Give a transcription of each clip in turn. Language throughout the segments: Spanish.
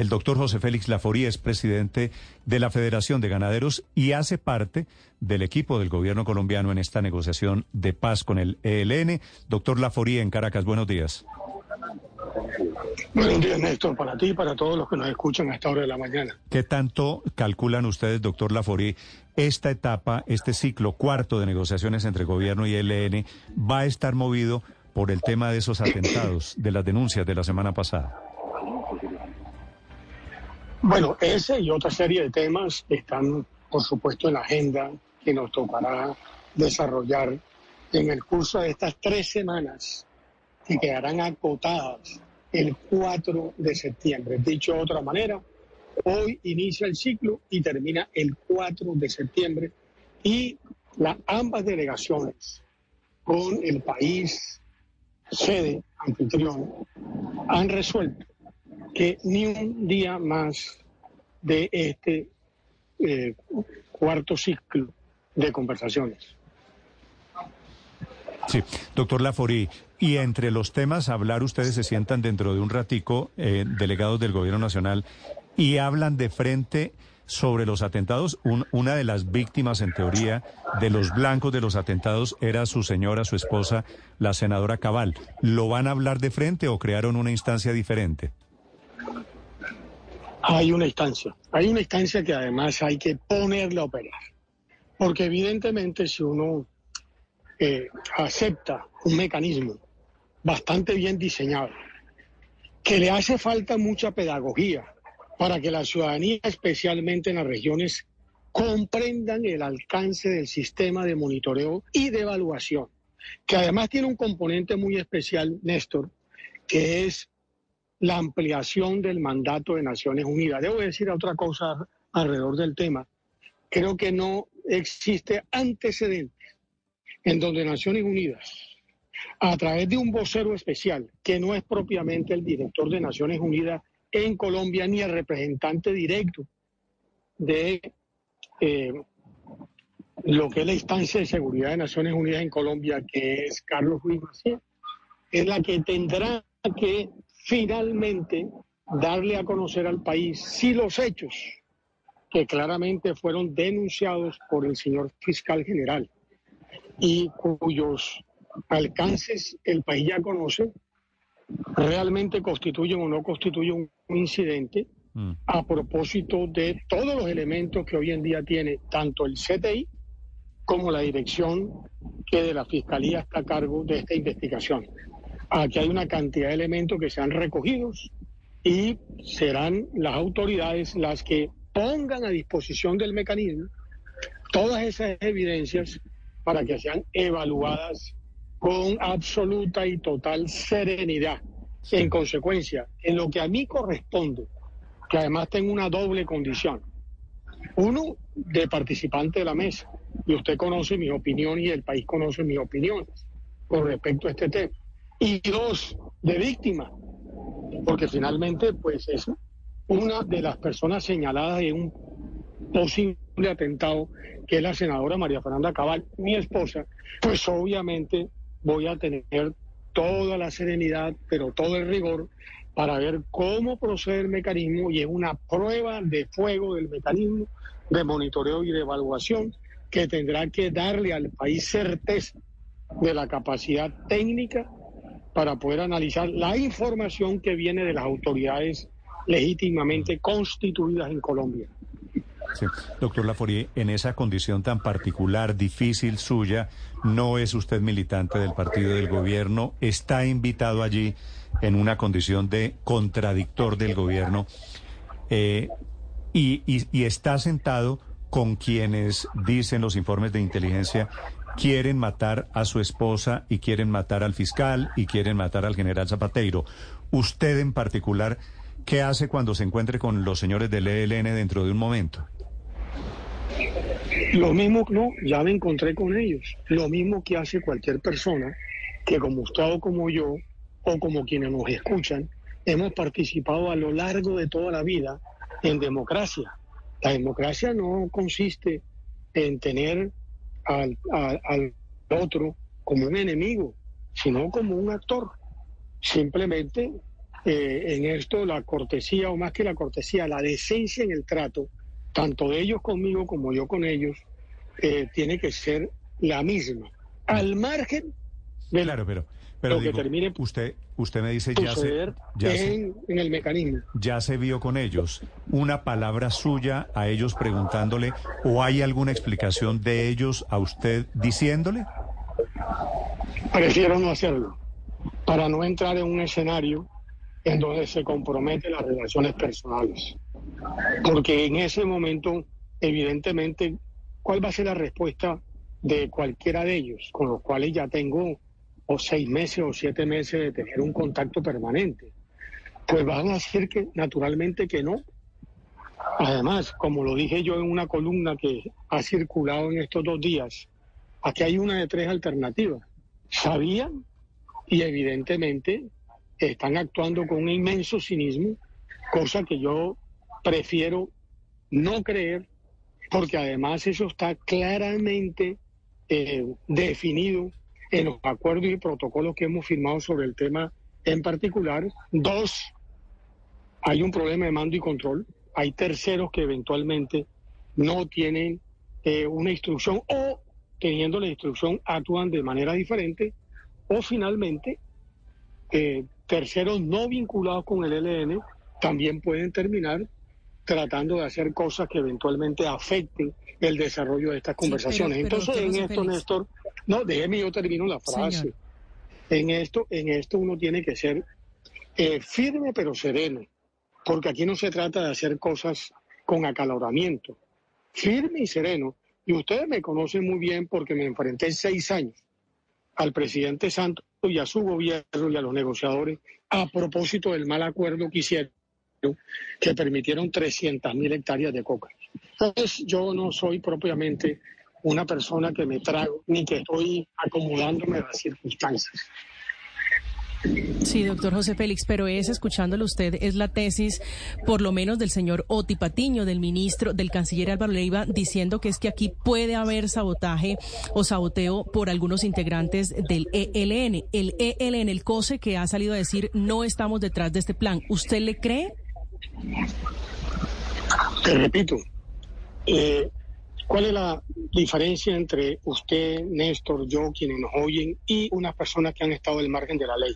El doctor José Félix Laforí es presidente de la Federación de Ganaderos y hace parte del equipo del gobierno colombiano en esta negociación de paz con el ELN. Doctor Laforí en Caracas, buenos días. Buenos días, Néstor, para ti y para todos los que nos escuchan a esta hora de la mañana. ¿Qué tanto calculan ustedes, doctor Laforí, esta etapa, este ciclo cuarto de negociaciones entre gobierno y ELN va a estar movido por el tema de esos atentados, de las denuncias de la semana pasada? Bueno, ese y otra serie de temas están, por supuesto, en la agenda que nos tocará desarrollar en el curso de estas tres semanas que quedarán acotadas el 4 de septiembre. Dicho de otra manera, hoy inicia el ciclo y termina el 4 de septiembre y las ambas delegaciones con el país sede anfitrión han resuelto que ni un día más de este eh, cuarto ciclo de conversaciones. Sí, doctor Laforí, y entre los temas a hablar, ustedes se sientan dentro de un ratico, eh, delegados del Gobierno Nacional, y hablan de frente sobre los atentados. una de las víctimas, en teoría, de los blancos de los atentados era su señora, su esposa, la senadora Cabal. ¿Lo van a hablar de frente o crearon una instancia diferente? Hay una instancia, hay una instancia que además hay que ponerla a operar, porque evidentemente si uno eh, acepta un mecanismo bastante bien diseñado, que le hace falta mucha pedagogía para que la ciudadanía, especialmente en las regiones, comprendan el alcance del sistema de monitoreo y de evaluación, que además tiene un componente muy especial, Néstor, que es la ampliación del mandato de Naciones Unidas. Debo decir otra cosa alrededor del tema. Creo que no existe antecedente en donde Naciones Unidas, a través de un vocero especial, que no es propiamente el director de Naciones Unidas en Colombia ni el representante directo de eh, lo que es la instancia de seguridad de Naciones Unidas en Colombia, que es Carlos Ruiz Macías, es la que tendrá que finalmente darle a conocer al país si los hechos que claramente fueron denunciados por el señor fiscal general y cuyos alcances el país ya conoce, realmente constituyen o no constituyen un incidente mm. a propósito de todos los elementos que hoy en día tiene tanto el CTI como la dirección que de la Fiscalía está a cargo de esta investigación. Aquí hay una cantidad de elementos que sean recogidos y serán las autoridades las que pongan a disposición del mecanismo todas esas evidencias para que sean evaluadas con absoluta y total serenidad. En consecuencia, en lo que a mí corresponde, que además tengo una doble condición. Uno, de participante de la mesa, y usted conoce mi opinión y el país conoce mis opiniones con respecto a este tema y dos de víctima, porque finalmente pues es una de las personas señaladas en un posible atentado, que es la senadora María Fernanda Cabal, mi esposa, pues obviamente voy a tener toda la serenidad, pero todo el rigor para ver cómo procede el mecanismo y es una prueba de fuego del mecanismo de monitoreo y de evaluación que tendrá que darle al país certeza de la capacidad técnica para poder analizar la información que viene de las autoridades legítimamente constituidas en Colombia. Sí. Doctor Laforie, en esa condición tan particular, difícil suya, no es usted militante del partido del gobierno, está invitado allí en una condición de contradictor del gobierno eh, y, y está sentado con quienes dicen los informes de inteligencia quieren matar a su esposa y quieren matar al fiscal y quieren matar al general Zapateiro. Usted en particular, ¿qué hace cuando se encuentre con los señores del ELN dentro de un momento? Lo mismo, no, ya me encontré con ellos. Lo mismo que hace cualquier persona que como usted o como yo, o como quienes nos escuchan, hemos participado a lo largo de toda la vida en democracia. La democracia no consiste en tener al, al, otro como un enemigo, sino como un actor. Simplemente eh, en esto la cortesía, o más que la cortesía, la decencia en el trato, tanto de ellos conmigo como yo con ellos, eh, tiene que ser la misma, al margen claro, pero, pero lo que termine usted, usted me dice ya, se, ya en, en, el mecanismo. Ya se vio con ellos. Una palabra suya a ellos preguntándole o hay alguna explicación de ellos a usted diciéndole. Prefiero no hacerlo para no entrar en un escenario en donde se comprometen las relaciones personales. Porque en ese momento, evidentemente, ¿cuál va a ser la respuesta de cualquiera de ellos, con los cuales ya tengo o seis meses o siete meses de tener un contacto permanente? Pues van a decir que naturalmente que no. Además, como lo dije yo en una columna que ha circulado en estos dos días, aquí hay una de tres alternativas. Sabían y evidentemente están actuando con un inmenso cinismo, cosa que yo prefiero no creer, porque además eso está claramente eh, definido en los acuerdos y protocolos que hemos firmado sobre el tema en particular. Dos, hay un problema de mando y control. Hay terceros que eventualmente no tienen eh, una instrucción o teniendo la instrucción actúan de manera diferente. O finalmente, eh, terceros no vinculados con el ELN también pueden terminar tratando de hacer cosas que eventualmente afecten el desarrollo de estas conversaciones. Entonces, en esto, Néstor, no, déjeme yo termino la frase. En esto, en esto uno tiene que ser eh, firme pero sereno, porque aquí no se trata de hacer cosas con acaloramiento. Firme y sereno. Y ustedes me conocen muy bien porque me enfrenté seis años al presidente Santos y a su gobierno y a los negociadores a propósito del mal acuerdo que hicieron que permitieron 300.000 hectáreas de coca. Entonces yo no soy propiamente una persona que me trago ni que estoy acomodándome a las circunstancias. Sí, doctor José Félix, pero es, escuchándolo usted, es la tesis, por lo menos del señor Oti Patiño, del ministro, del canciller Álvaro Leiva, diciendo que es que aquí puede haber sabotaje o saboteo por algunos integrantes del ELN. El ELN, el COSE, que ha salido a decir, no estamos detrás de este plan. ¿Usted le cree? Te repito, eh, ¿cuál es la diferencia entre usted, Néstor, yo, quienes nos oyen, y unas personas que han estado al margen de la ley?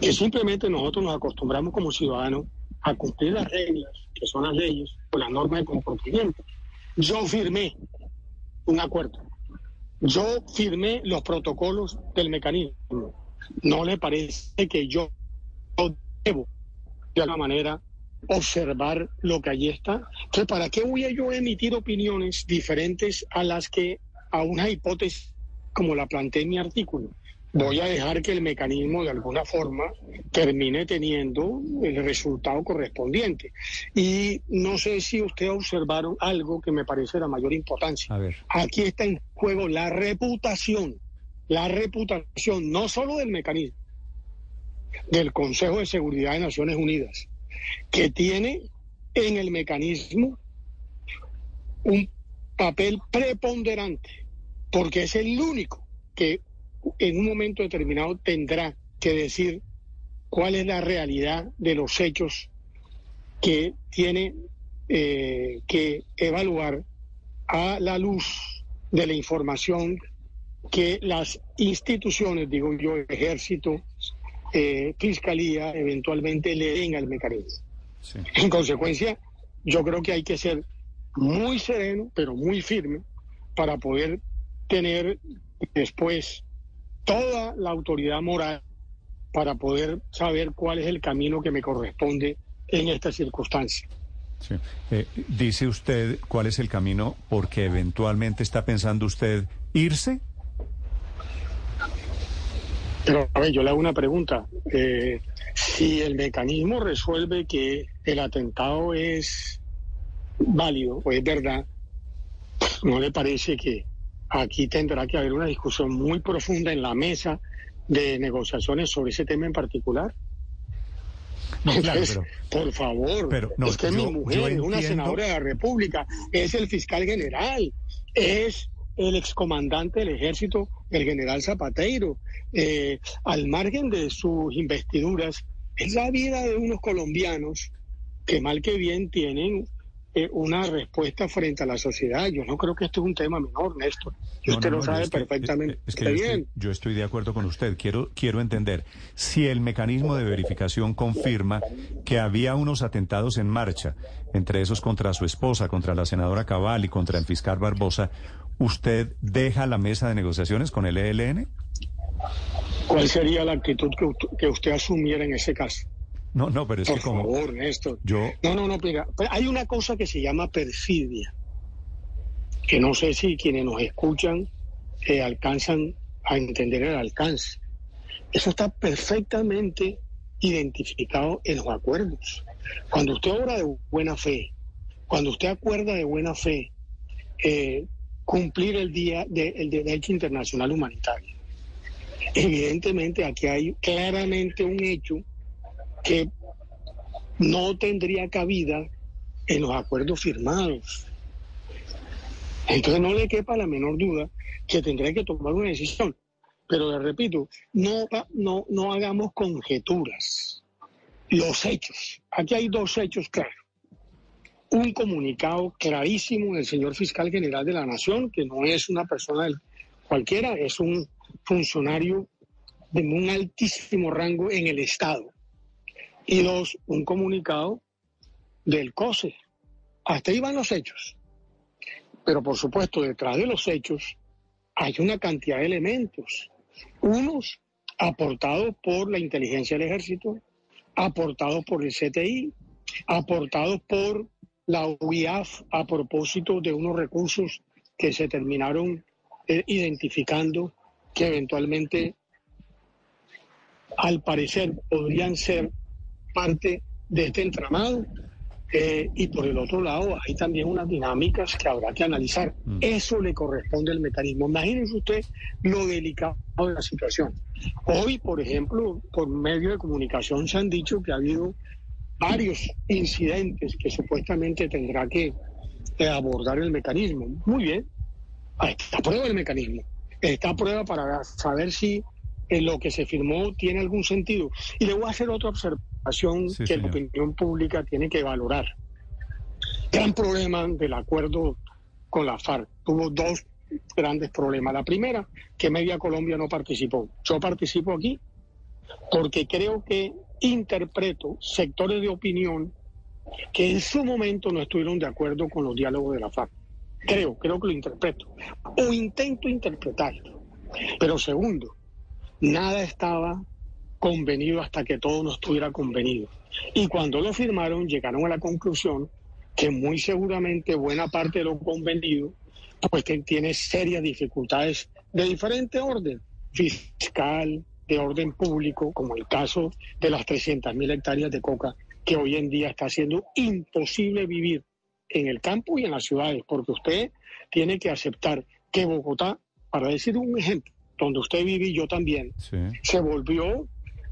que simplemente nosotros nos acostumbramos como ciudadanos a cumplir las reglas, que son las leyes, o las normas de comportamiento. Yo firmé un acuerdo. Yo firmé los protocolos del mecanismo. ¿No le parece que yo debo, de alguna manera, observar lo que allí está? que ¿para qué voy a yo emitir opiniones diferentes a las que a una hipótesis como la planteé en mi artículo? voy a dejar que el mecanismo de alguna forma termine teniendo el resultado correspondiente. Y no sé si ustedes observaron algo que me parece de mayor importancia. Aquí está en juego la reputación, la reputación no solo del mecanismo, del Consejo de Seguridad de Naciones Unidas, que tiene en el mecanismo un papel preponderante, porque es el único que en un momento determinado tendrá que decir cuál es la realidad de los hechos que tiene eh, que evaluar a la luz de la información que las instituciones, digo yo, ejército, eh, fiscalía, eventualmente le den al mecanismo. En consecuencia, yo creo que hay que ser muy sereno, pero muy firme, para poder tener después toda la autoridad moral para poder saber cuál es el camino que me corresponde en esta circunstancia. Eh, dice usted cuál es el camino porque eventualmente está pensando usted irse. Pero a ver, yo le hago una pregunta. Eh, si el mecanismo resuelve que el atentado es válido o es verdad, ¿no le parece que aquí tendrá que haber una discusión muy profunda en la mesa de negociaciones sobre ese tema en particular. por favor, es que mi mujer es una senadora de la República, es el fiscal general, es el excomandante del ejército, el general Zapateiro. Eh, al margen de sus investiduras, es la vida de unos colombianos que mal que bien tienen eh, una respuesta frente a la sociedad. Yo no creo que esto es un tema menor, Néstor. Y usted lo sabe perfectamente bien. yo estoy de acuerdo con usted. Quiero, quiero entender si el mecanismo de verificación confirma que había unos atentados en marcha, entre esos contra su esposa, contra la senadora Cabal y contra el fiscal Barbosa. ¿Usted deja la mesa de negociaciones con el ELN? ¿Cuál sería la actitud que usted asumiera en ese caso? No, no, pero es Por que como... favor, Néstor. Yo... No, no, no, mira, hay una cosa que se llama perfidia, que no sé si quienes nos escuchan eh, alcanzan a entender el alcance. Eso está perfectamente identificado en los acuerdos. Cuando usted obra de buena fe, cuando usted acuerda de buena fe eh, cumplir el día del derecho internacional humanitario, evidentemente aquí hay claramente un hecho que no tendría cabida en los acuerdos firmados. Entonces no le quepa la menor duda que tendría que tomar una decisión. Pero le repito, no, no, no hagamos conjeturas. Los hechos. Aquí hay dos hechos claros. Un comunicado clarísimo del señor fiscal general de la Nación, que no es una persona cualquiera, es un funcionario de un altísimo rango en el Estado y dos, un comunicado del COSE. Hasta ahí van los hechos. Pero por supuesto, detrás de los hechos hay una cantidad de elementos. Unos aportados por la inteligencia del ejército, aportados por el CTI, aportados por la UIAF a propósito de unos recursos que se terminaron eh, identificando que eventualmente, al parecer, podrían ser parte de este entramado. Eh, y por el otro lado, hay también unas dinámicas que habrá que analizar. Mm. Eso le corresponde al mecanismo. Imagínense usted lo delicado de la situación. Hoy, por ejemplo, por medio de comunicación se han dicho que ha habido varios incidentes que supuestamente tendrá que eh, abordar el mecanismo. Muy bien, está a prueba el mecanismo. Está a prueba para saber si en lo que se firmó tiene algún sentido. Y le voy a hacer otra observación que la opinión pública tiene que valorar. Gran problema del acuerdo con la FARC. Tuvo dos grandes problemas. La primera, que Media Colombia no participó. Yo participo aquí porque creo que interpreto sectores de opinión que en su momento no estuvieron de acuerdo con los diálogos de la FARC. Creo, creo que lo interpreto. O intento interpretarlo. Pero segundo, nada estaba convenido hasta que todo no estuviera convenido. Y cuando lo firmaron, llegaron a la conclusión que muy seguramente buena parte de lo convenido pues tiene serias dificultades de diferente orden, fiscal, de orden público, como el caso de las 300.000 hectáreas de coca, que hoy en día está siendo imposible vivir en el campo y en las ciudades, porque usted tiene que aceptar que Bogotá, para decir un ejemplo, donde usted vive y yo también, se volvió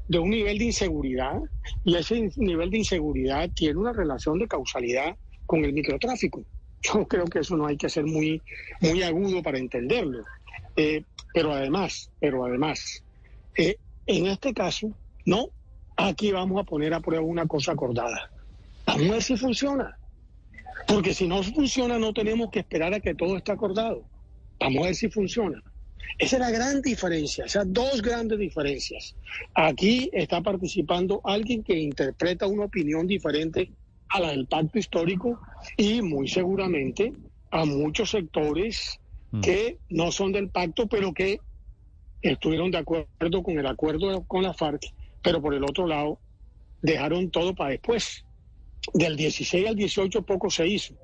de un nivel de inseguridad y ese nivel de inseguridad tiene una relación de causalidad con el microtráfico. Yo creo que eso no hay que ser muy, muy agudo para entenderlo. Eh, pero además, pero además, eh, en este caso, no, aquí vamos a poner a prueba una cosa acordada. Vamos a ver si funciona. Porque si no funciona, no tenemos que esperar a que todo esté acordado. Vamos a ver si funciona. Esa es la gran diferencia, esas dos grandes diferencias. Aquí está participando alguien que interpreta una opinión diferente a la del pacto histórico y muy seguramente a muchos sectores mm. que no son del pacto, pero que estuvieron de acuerdo con el acuerdo con la FARC, pero por el otro lado dejaron todo para después. Del 16 al 18 poco se hizo,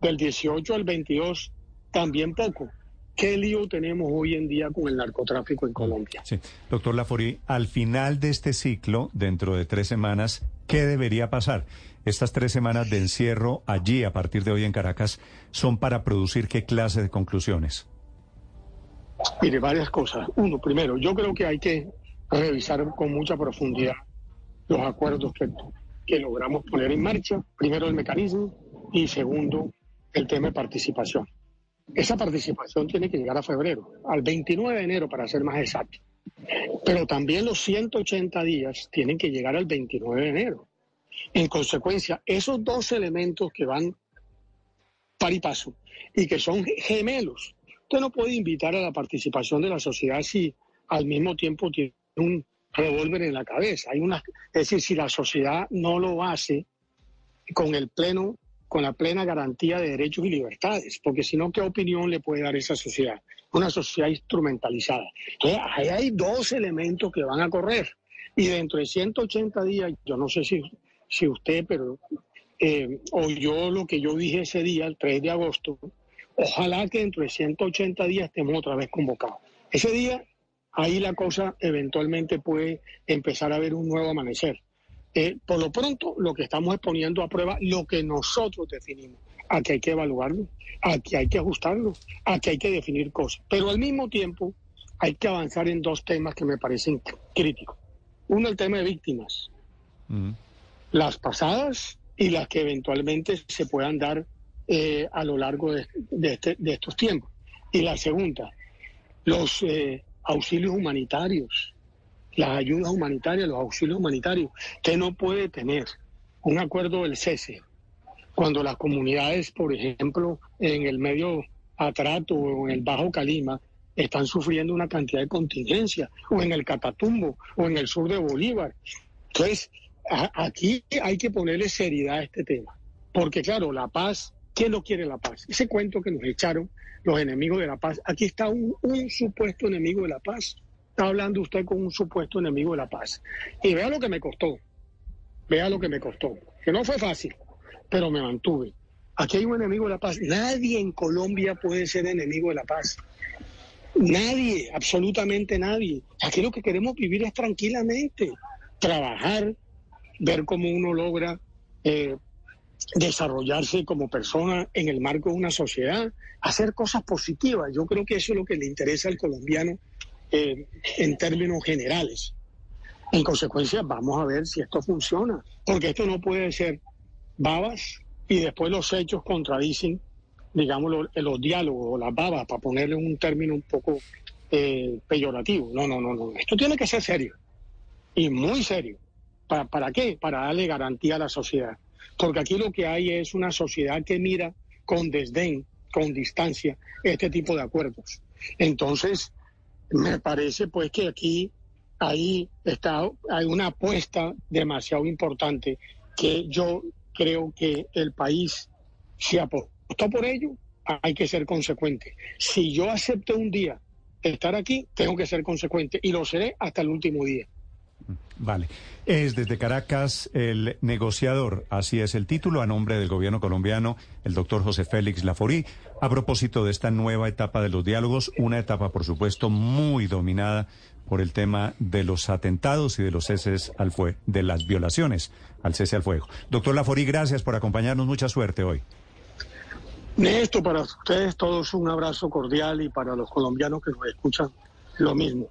del 18 al 22 también poco. ¿Qué lío tenemos hoy en día con el narcotráfico en Colombia? Doctor Lafori, al final de este ciclo, dentro de tres semanas, ¿qué debería pasar? Estas tres semanas de encierro allí, a partir de hoy en Caracas, son para producir qué clase de conclusiones? Mire, varias cosas. Uno, primero, yo creo que hay que revisar con mucha profundidad los acuerdos que, que logramos poner en marcha. Primero, el mecanismo y segundo, el tema de participación. Esa participación tiene que llegar a febrero, al 29 de enero para ser más exacto. Pero también los 180 días tienen que llegar al 29 de enero. En consecuencia, esos dos elementos que van par y paso y que son gemelos, usted no puede invitar a la participación de la sociedad si al mismo tiempo tiene un revólver en la cabeza. Hay una, es decir, si la sociedad no lo hace con el pleno, con la plena garantía de derechos y libertades, porque si no, ¿qué opinión le puede dar esa sociedad? Una sociedad instrumentalizada. Entonces, ahí hay dos elementos que van a correr. Y dentro de 180 días, yo no sé si, si usted, pero eh, oyó lo que yo dije ese día, el 3 de agosto, ojalá que dentro de 180 días estemos otra vez convocados. Ese día ahí la cosa eventualmente puede empezar a ver un nuevo amanecer. Eh, por lo pronto, lo que estamos exponiendo a prueba, lo que nosotros definimos, a que hay que evaluarlo, a que hay que ajustarlo, a que hay que definir cosas. Pero al mismo tiempo, hay que avanzar en dos temas que me parecen críticos. Uno, el tema de víctimas. Las pasadas y las que eventualmente se puedan dar eh, a lo largo de, este, de, estos tiempos. Y la segunda, los eh, auxilios humanitarios, las ayudas humanitarias, los auxilios humanitarios. que no puede tener un acuerdo del cese cuando las comunidades, por ejemplo, en el medio Atrato o en el Bajo Calima, están sufriendo una cantidad de contingencia, o en el Catatumbo, o en el sur de Bolívar. Entonces, aquí hay que ponerle seriedad a este tema, porque claro, la paz, ¿quién no quiere la paz? Ese cuento que nos echaron los enemigos de la paz. Aquí está un, supuesto enemigo de la paz. Está hablando usted con un supuesto enemigo de la paz. Y vea lo que me costó. Vea lo que me costó. Que no fue fácil, pero me mantuve. Aquí hay un enemigo de la paz. Nadie en Colombia puede ser enemigo de la paz. Nadie, absolutamente nadie. Aquí lo que queremos vivir es tranquilamente. Trabajar, ver cómo uno logra eh, desarrollarse como persona en el marco de una sociedad, hacer cosas positivas. Yo creo que eso es lo que le interesa al colombiano eh, en términos generales. En consecuencia, vamos a ver si esto funciona, porque esto no puede ser babas y después los hechos contradicen, digamos, los, diálogos o las babas, para ponerle un término un poco eh, peyorativo. No, no, no, no. Esto tiene que ser serio y muy serio. ¿Para, ¿Para qué? Para darle garantía a la sociedad. Porque aquí lo que hay es una sociedad que mira con desdén, con distancia, este tipo de acuerdos. Entonces, me parece pues que aquí ahí está, hay una apuesta demasiado importante que yo creo que el país se apostó por ello, hay que ser consecuente. Si yo acepto un día estar aquí, tengo que ser consecuente y lo seré hasta el último día. Vale. Es desde Caracas el negociador, así es el título, a nombre del gobierno colombiano, el doctor José Félix Laforí, a propósito de esta nueva etapa de los diálogos, una etapa, por supuesto, muy dominada por el tema de los atentados y de los ceses al fuego, de las violaciones al cese al fuego. Doctor Laforí, gracias por acompañarnos, mucha suerte hoy. Néstor, para ustedes todos un abrazo cordial y para los colombianos que nos escuchan, lo mismo.